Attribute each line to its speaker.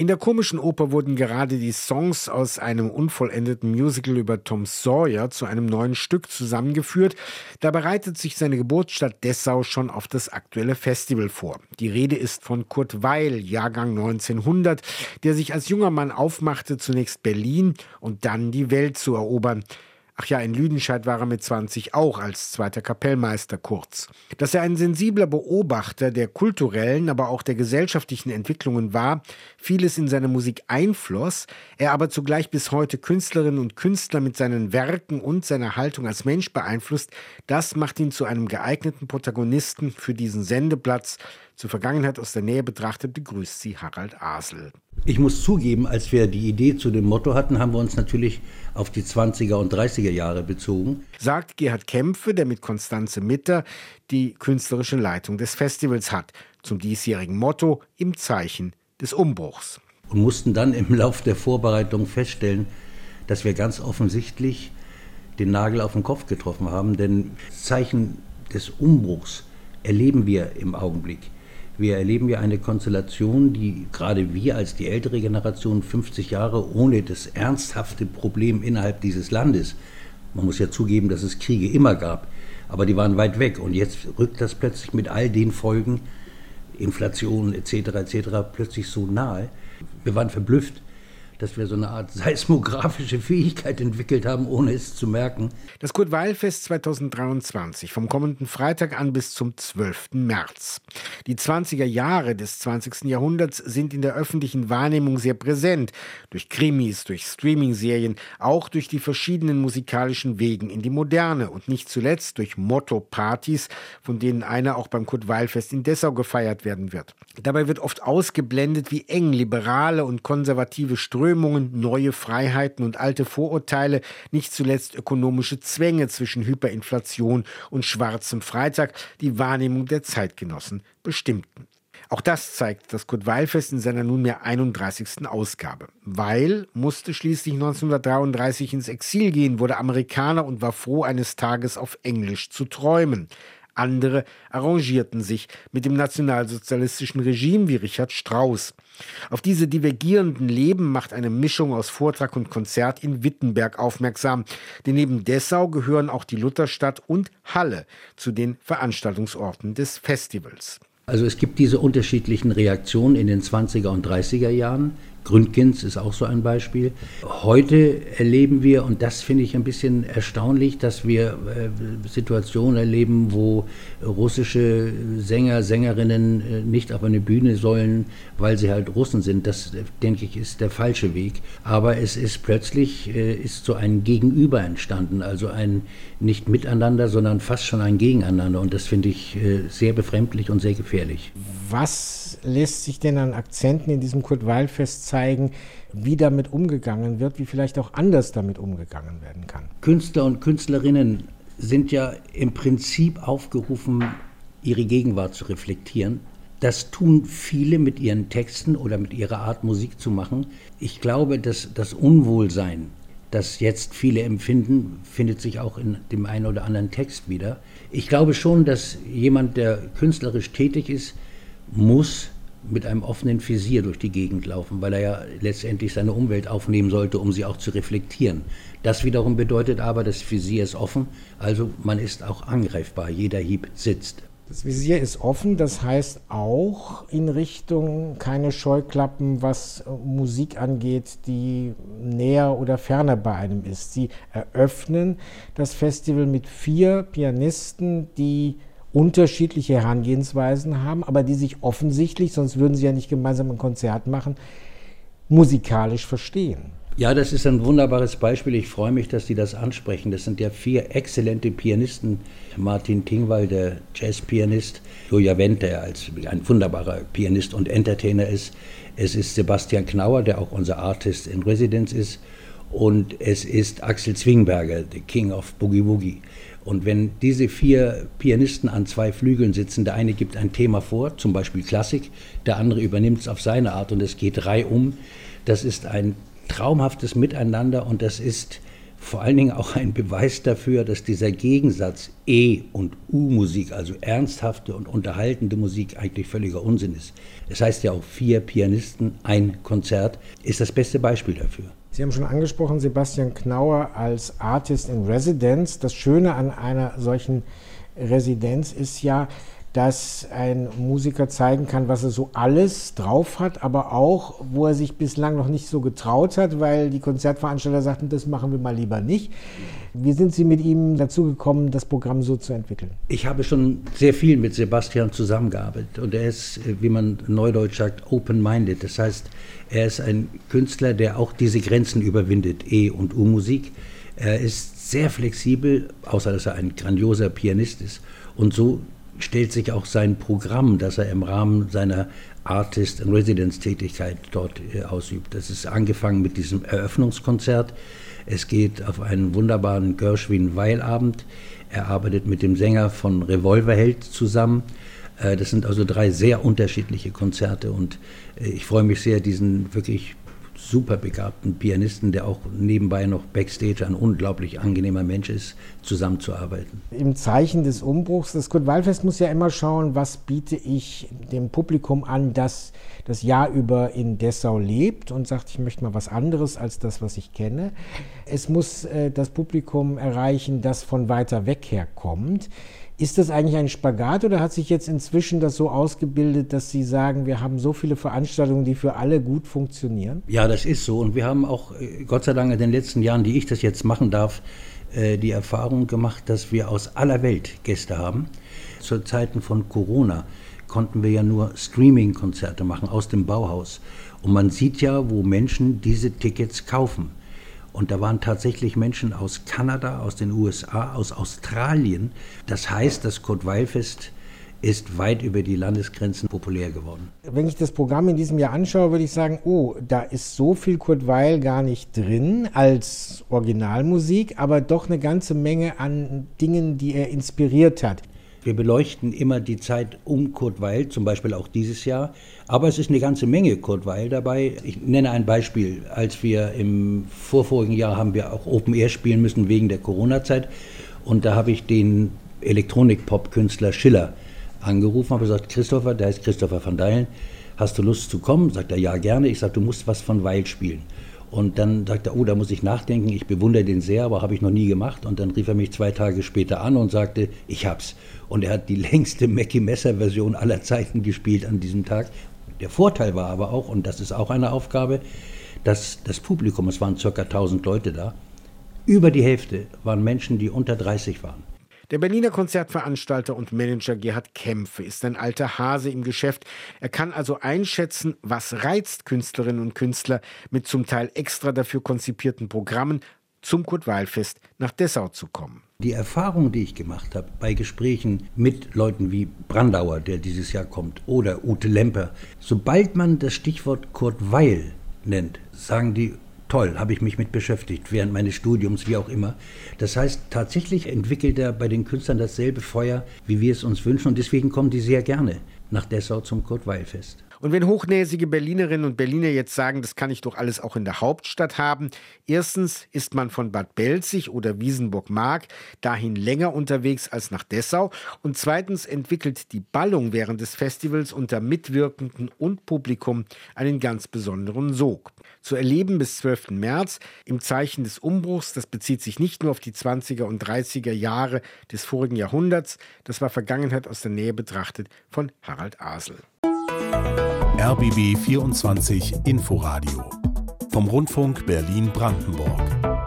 Speaker 1: In der komischen Oper wurden gerade die Songs aus einem unvollendeten Musical über Tom Sawyer zu einem neuen Stück zusammengeführt. Da bereitet sich seine Geburtsstadt Dessau schon auf das aktuelle Festival vor. Die Rede ist von Kurt Weil, Jahrgang 1900, der sich als junger Mann aufmachte, zunächst Berlin und dann die Welt zu erobern. Ach ja, in Lüdenscheid war er mit 20 auch als zweiter Kapellmeister kurz. Dass er ein sensibler Beobachter der kulturellen, aber auch der gesellschaftlichen Entwicklungen war, vieles in seine Musik einfloss, er aber zugleich bis heute Künstlerinnen und Künstler mit seinen Werken und seiner Haltung als Mensch beeinflusst, das macht ihn zu einem geeigneten Protagonisten für diesen Sendeplatz. Zur Vergangenheit aus der Nähe betrachtet begrüßt sie Harald Asel.
Speaker 2: Ich muss zugeben, als wir die Idee zu dem Motto hatten, haben wir uns natürlich auf die 20er und 30er Jahre bezogen.
Speaker 1: Sagt Gerhard Kämpfe, der mit Konstanze Mitter die künstlerische Leitung des Festivals hat, zum diesjährigen Motto im Zeichen des Umbruchs.
Speaker 2: Und mussten dann im Lauf der Vorbereitung feststellen, dass wir ganz offensichtlich den Nagel auf den Kopf getroffen haben, denn Zeichen des Umbruchs erleben wir im Augenblick. Wir erleben ja eine Konstellation, die gerade wir als die ältere Generation 50 Jahre ohne das ernsthafte Problem innerhalb dieses Landes, man muss ja zugeben, dass es Kriege immer gab, aber die waren weit weg und jetzt rückt das plötzlich mit all den Folgen, Inflation etc. etc. plötzlich so nahe. Wir waren verblüfft dass wir so eine Art seismografische Fähigkeit entwickelt haben, ohne es zu merken.
Speaker 1: Das Kurt-Weil-Fest 2023 vom kommenden Freitag an bis zum 12. März. Die 20er Jahre des 20. Jahrhunderts sind in der öffentlichen Wahrnehmung sehr präsent. Durch Krimis, durch Streaming-Serien, auch durch die verschiedenen musikalischen Wegen in die Moderne und nicht zuletzt durch Motto-Partys, von denen einer auch beim Kurt-Weil-Fest in Dessau gefeiert werden wird. Dabei wird oft ausgeblendet, wie eng liberale und konservative Strömungen Strömungen, neue Freiheiten und alte Vorurteile, nicht zuletzt ökonomische Zwänge zwischen Hyperinflation und schwarzem Freitag die Wahrnehmung der Zeitgenossen bestimmten. Auch das zeigt das Kurt-Weil-Fest in seiner nunmehr 31. Ausgabe. Weil musste schließlich 1933 ins Exil gehen, wurde Amerikaner und war froh, eines Tages auf Englisch zu träumen. Andere arrangierten sich mit dem nationalsozialistischen Regime wie Richard Strauss. Auf diese divergierenden Leben macht eine Mischung aus Vortrag und Konzert in Wittenberg aufmerksam. Denn neben Dessau gehören auch die Lutherstadt und Halle zu den Veranstaltungsorten des Festivals.
Speaker 2: Also es gibt diese unterschiedlichen Reaktionen in den 20er und 30er Jahren. Gründgens ist auch so ein Beispiel. Heute erleben wir, und das finde ich ein bisschen erstaunlich, dass wir äh, Situationen erleben, wo russische Sänger, Sängerinnen äh, nicht auf eine Bühne sollen, weil sie halt Russen sind. Das, denke ich, ist der falsche Weg. Aber es ist plötzlich äh, ist so ein Gegenüber entstanden, also ein nicht Miteinander, sondern fast schon ein Gegeneinander. Und das finde ich sehr befremdlich und sehr gefährlich.
Speaker 1: Was lässt sich denn an Akzenten in diesem Kurt-Weil-Fest zeigen, wie damit umgegangen wird, wie vielleicht auch anders damit umgegangen werden kann.
Speaker 2: Künstler und Künstlerinnen sind ja im Prinzip aufgerufen, ihre Gegenwart zu reflektieren. Das tun viele mit ihren Texten oder mit ihrer Art Musik zu machen. Ich glaube, dass das Unwohlsein, das jetzt viele empfinden, findet sich auch in dem einen oder anderen Text wieder. Ich glaube schon, dass jemand, der künstlerisch tätig ist, muss mit einem offenen Visier durch die Gegend laufen, weil er ja letztendlich seine Umwelt aufnehmen sollte, um sie auch zu reflektieren. Das wiederum bedeutet aber, das Visier ist offen, also man ist auch angreifbar, jeder Hieb sitzt.
Speaker 1: Das Visier ist offen, das heißt auch in Richtung keine Scheuklappen, was Musik angeht, die näher oder ferner bei einem ist. Sie eröffnen das Festival mit vier Pianisten, die unterschiedliche Herangehensweisen haben, aber die sich offensichtlich, sonst würden sie ja nicht gemeinsam ein Konzert machen, musikalisch verstehen.
Speaker 2: Ja, das ist ein wunderbares Beispiel. Ich freue mich, dass Sie das ansprechen. Das sind ja vier exzellente Pianisten. Martin Tingwall, der Jazzpianist, Julia Wendt, der als ein wunderbarer Pianist und Entertainer ist. Es ist Sebastian Knauer, der auch unser Artist in Residence ist. Und es ist Axel Zwingberger, der King of Boogie Woogie. Und wenn diese vier Pianisten an zwei Flügeln sitzen, der eine gibt ein Thema vor, zum Beispiel Klassik, der andere übernimmt es auf seine Art und es geht reihum, das ist ein traumhaftes Miteinander und das ist vor allen Dingen auch ein Beweis dafür, dass dieser Gegensatz E- und U-Musik, also ernsthafte und unterhaltende Musik, eigentlich völliger Unsinn ist. Es heißt ja auch vier Pianisten, ein Konzert, ist das beste Beispiel dafür.
Speaker 1: Sie haben schon angesprochen, Sebastian Knauer als Artist in Residence. Das Schöne an einer solchen Residenz ist ja, dass ein Musiker zeigen kann, was er so alles drauf hat, aber auch, wo er sich bislang noch nicht so getraut hat, weil die Konzertveranstalter sagten, das machen wir mal lieber nicht. Wie sind Sie mit ihm dazu gekommen, das Programm so zu entwickeln?
Speaker 2: Ich habe schon sehr viel mit Sebastian zusammengearbeitet und er ist, wie man neudeutsch sagt, open-minded. Das heißt, er ist ein Künstler, der auch diese Grenzen überwindet, E- und U-Musik. Er ist sehr flexibel, außer dass er ein grandioser Pianist ist. Und so stellt sich auch sein Programm, das er im Rahmen seiner Artist- and Residence-Tätigkeit dort äh, ausübt. Das ist angefangen mit diesem Eröffnungskonzert. Es geht auf einen wunderbaren Gershwin-Weilabend. Er arbeitet mit dem Sänger von Revolverheld zusammen. Äh, das sind also drei sehr unterschiedliche Konzerte und äh, ich freue mich sehr, diesen wirklich super begabten Pianisten, der auch nebenbei noch Backstage ein unglaublich angenehmer Mensch ist, zusammenzuarbeiten.
Speaker 1: Im Zeichen des Umbruchs, das Kurt Waldfest muss ja immer schauen, was biete ich dem Publikum an, das das Jahr über in Dessau lebt und sagt, ich möchte mal was anderes als das, was ich kenne. Es muss äh, das Publikum erreichen, das von weiter weg her kommt. Ist das eigentlich ein Spagat oder hat sich jetzt inzwischen das so ausgebildet, dass Sie sagen, wir haben so viele Veranstaltungen, die für alle gut funktionieren?
Speaker 2: Ja, das ist so. Und wir haben auch, äh, Gott sei Dank, in den letzten Jahren, die ich das jetzt machen darf, äh, die Erfahrung gemacht, dass wir aus aller Welt Gäste haben. Zu Zeiten von Corona konnten wir ja nur Streaming-Konzerte machen aus dem Bauhaus. Und man sieht ja, wo Menschen diese Tickets kaufen. Und da waren tatsächlich Menschen aus Kanada, aus den USA, aus Australien. Das heißt, das Kurt-Weil-Fest ist weit über die Landesgrenzen populär geworden.
Speaker 1: Wenn ich das Programm in diesem Jahr anschaue, würde ich sagen, oh, da ist so viel Kurt Weil gar nicht drin als Originalmusik, aber doch eine ganze Menge an Dingen, die er inspiriert hat.
Speaker 2: Wir beleuchten immer die Zeit um Kurt Weil, zum Beispiel auch dieses Jahr. Aber es ist eine ganze Menge Kurt Weil dabei. Ich nenne ein Beispiel. Als wir im vorvorigen Jahr haben wir auch Open Air spielen müssen wegen der Corona-Zeit. Und da habe ich den Elektronik-Pop-Künstler Schiller angerufen, habe gesagt, Christopher, der heißt Christopher van Deilen, hast du Lust zu kommen? Sagt er, ja, gerne. Ich sage, du musst was von Weil spielen. Und dann sagt er, oh, da muss ich nachdenken, ich bewundere den sehr, aber habe ich noch nie gemacht. Und dann rief er mich zwei Tage später an und sagte, ich hab's. Und er hat die längste Mackie Messer-Version aller Zeiten gespielt an diesem Tag. Der Vorteil war aber auch, und das ist auch eine Aufgabe, dass das Publikum, es waren ca. 1000 Leute da, über die Hälfte waren Menschen, die unter 30 waren.
Speaker 1: Der Berliner Konzertveranstalter und Manager Gerhard Kämpfe ist ein alter Hase im Geschäft. Er kann also einschätzen, was reizt Künstlerinnen und Künstler mit zum Teil extra dafür konzipierten Programmen zum Kurt-Weil-Fest nach Dessau zu kommen.
Speaker 2: Die Erfahrung, die ich gemacht habe bei Gesprächen mit Leuten wie Brandauer, der dieses Jahr kommt, oder Ute Lemper, sobald man das Stichwort Kurt Weil nennt, sagen die, toll, habe ich mich mit beschäftigt, während meines Studiums, wie auch immer. Das heißt, tatsächlich entwickelt er bei den Künstlern dasselbe Feuer, wie wir es uns wünschen und deswegen kommen die sehr gerne nach Dessau zum Kurt-Weil-Fest.
Speaker 1: Und wenn hochnäsige Berlinerinnen und Berliner jetzt sagen, das kann ich doch alles auch in der Hauptstadt haben, erstens ist man von Bad Belzig oder Wiesenburg-Mark dahin länger unterwegs als nach Dessau und zweitens entwickelt die Ballung während des Festivals unter Mitwirkenden und Publikum einen ganz besonderen Sog. Zu erleben bis 12. März im Zeichen des Umbruchs, das bezieht sich nicht nur auf die 20er und 30er Jahre des vorigen Jahrhunderts, das war Vergangenheit aus der Nähe betrachtet von Harald Asel.
Speaker 3: RBB 24 Inforadio vom Rundfunk Berlin-Brandenburg.